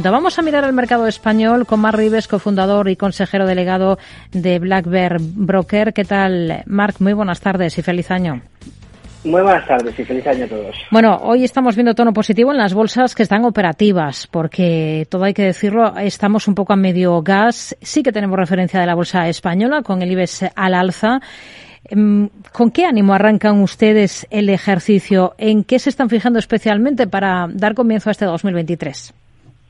Vamos a mirar el mercado español con Marc Rives, cofundador y consejero delegado de Black Bear Broker. ¿Qué tal, Marc? Muy buenas tardes y feliz año. Muy buenas tardes y feliz año a todos. Bueno, hoy estamos viendo tono positivo en las bolsas que están operativas, porque todo hay que decirlo, estamos un poco a medio gas. Sí que tenemos referencia de la bolsa española con el IBEX al alza. Em, ¿Con qué ánimo arrancan ustedes el ejercicio? ¿En qué se están fijando especialmente para dar comienzo a este 2023?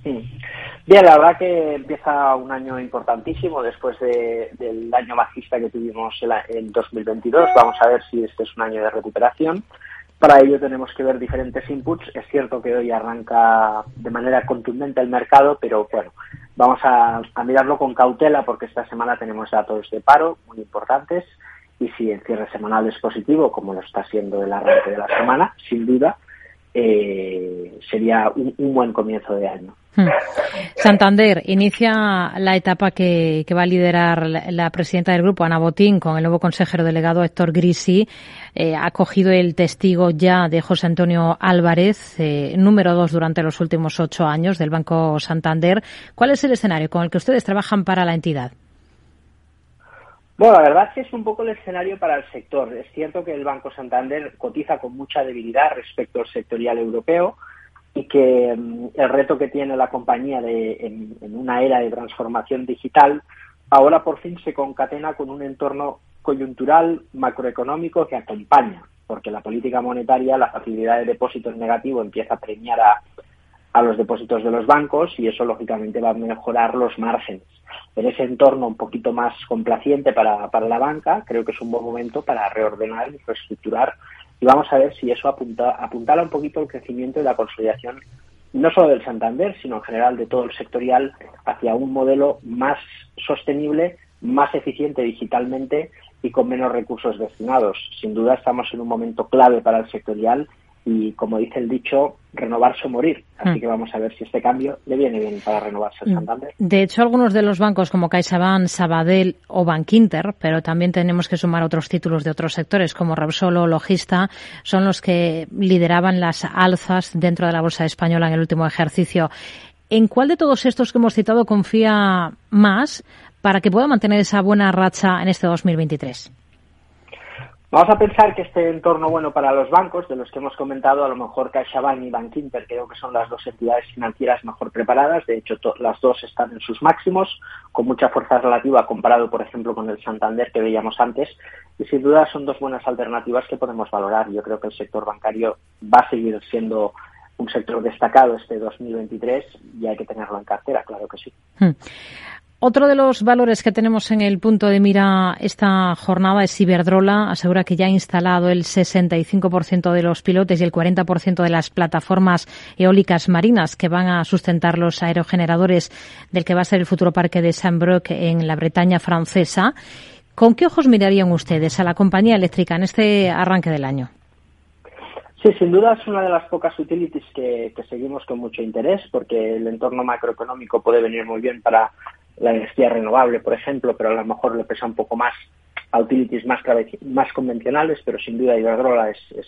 Bien, la verdad que empieza un año importantísimo después del año bajista que tuvimos en 2022. Vamos a ver si este es un año de recuperación. Para ello tenemos que ver diferentes inputs. Es cierto que hoy arranca de manera contundente el mercado, pero bueno, vamos a, mirarlo con cautela porque esta semana tenemos datos de paro muy importantes y si el cierre semanal es positivo, como lo está siendo el arranque de la semana, sin duda, eh, sería un, buen comienzo de año. Hmm. Santander inicia la etapa que, va a liderar la, presidenta del grupo, Ana Botín, con el nuevo consejero delegado Héctor Grisi. Eh, ha cogido el testigo ya de José Antonio Álvarez, eh, número dos durante los últimos ocho años del Banco Santander. ¿Cuál es el escenario con el que ustedes trabajan para la entidad? Bueno, la verdad es que es un poco el escenario para el sector. Es cierto que el Banco Santander cotiza con mucha debilidad respecto al sectorial europeo y que mm, el reto que tiene la compañía de, en, una era de transformación digital ahora por fin se concatena con un entorno coyuntural macroeconómico que acompaña, porque la política monetaria, la facilidad de depósitos negativo empieza a premiar a, a los depósitos de los bancos y eso lógicamente va a mejorar los márgenes. En ese entorno un poquito más complaciente para, para la banca, creo que es un buen momento para reordenar y reestructurar y vamos a ver si eso apunta, apuntala un poquito el crecimiento y la consolidación no solo del Santander, sino en general de todo el sectorial hacia un modelo más sostenible, más eficiente digitalmente y con menos recursos destinados. Sin duda estamos en un momento clave para el sectorial y como dice el dicho, renovarse o morir. Así mm. que vamos a ver si este cambio le viene bien para renovarse el mm. Santander. De hecho, algunos de los bancos como CaixaBank, Sabadell o Bankinter, pero también tenemos que sumar otros títulos de otros sectores como Repsol o Logista, son los que lideraban las alzas dentro de la bolsa española en el último ejercicio. ¿En cuál de todos estos que hemos citado confía más para que pueda mantener esa buena racha en este 2023? Vamos a pensar que este entorno bueno para los bancos, de los que hemos comentado, a lo mejor CaixaBank y Bankinter creo que son las dos entidades financieras mejor preparadas. De hecho, las dos están en sus máximos, con mucha fuerza relativa comparado, por ejemplo, con el Santander que veíamos antes. Y sin duda son dos buenas alternativas que podemos valorar. Yo creo que el sector bancario va a seguir siendo un sector destacado este 2023 y hay que tenerlo en cartera, claro que sí. Hmm. Otro de los valores que tenemos en el punto de mira esta jornada es Iberdrola. Asegura que ya ha instalado el 65% de los pilotes y el 40% de las plataformas eólicas marinas que van a sustentar los aerogeneradores del que va a ser el futuro parque de Saint-Broc en la Bretaña francesa. ¿Con qué ojos mirarían ustedes a la compañía eléctrica en este arranque del año? Sí, sin duda es una de las pocas utilities que, que, seguimos con mucho interés porque el entorno macroeconómico puede venir muy bien para la energía renovable, por ejemplo, pero a lo mejor le pesa un poco más a utilities más, más convencionales, pero sin duda Iberdrola es, es,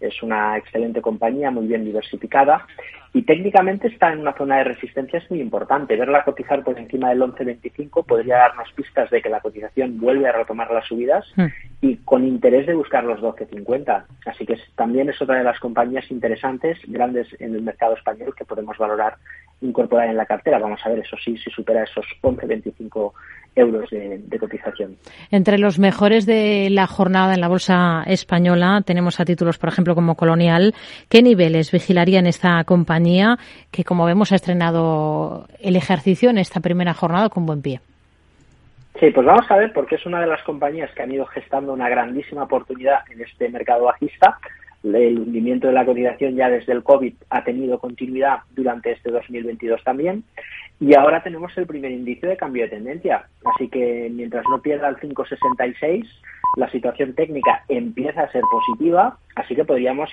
es una excelente compañía, muy bien diversificada y técnicamente está en una zona de resistencia es muy importante. Verla cotizar por encima del 11.25 podría darnos pistas de que la cotización vuelve a retomar las subidas hmm. Y con interés de buscar los 12.50. Así que también es otra de las compañías interesantes, grandes en el mercado español que podemos valorar incorporar en la cartera. Vamos a ver, eso sí, si supera esos 11,25 euros de, cotización. Entre los mejores de la jornada en la bolsa española tenemos a títulos, por ejemplo, como Colonial. ¿Qué niveles vigilarían esta compañía que, como vemos, ha estrenado el ejercicio en esta primera jornada con buen pie? Sí, pues vamos a ver, porque es una de las compañías que han ido gestando una grandísima oportunidad en este mercado bajista el hundimiento de la cotización ya desde el COVID ha tenido continuidad durante este 2022 también. Y ahora tenemos el primer indicio de cambio de tendencia. Así que mientras no pierda el 5,66, la situación técnica empieza a ser positiva. Así que podríamos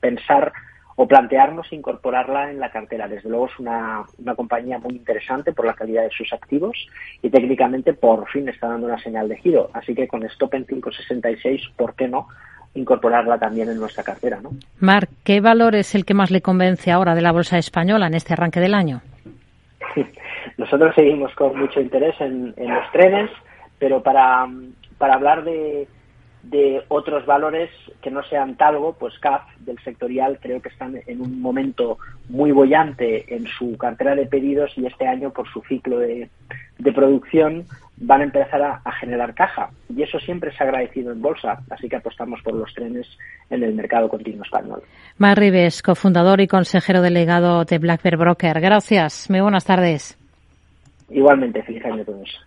pensar o plantearnos incorporarla en la cartera. Desde luego es una, una compañía muy interesante por la calidad de sus activos y técnicamente por fin está dando una señal de giro. Así que con stop en 5,66, ¿por qué no? incorporarla también en nuestra cartera. ¿no? Marc, ¿qué valor es el que más le convence ahora de la bolsa española en este arranque del año? nosotros seguimos con mucho interés en, en los trenes, pero para, para hablar de, de otros valores que no sean Talgo, pues CAF del sectorial creo que están en un momento muy bollante en su cartera de pedidos y este año por su ciclo de, de producción van a empezar a, generar caja y eso siempre se ha agradecido en bolsa, así que apostamos por los trenes en el mercado continuo español. Mar Rives, cofundador y consejero delegado de Black Bear Broker. Gracias, muy buenas tardes. Igualmente, feliz año a todos.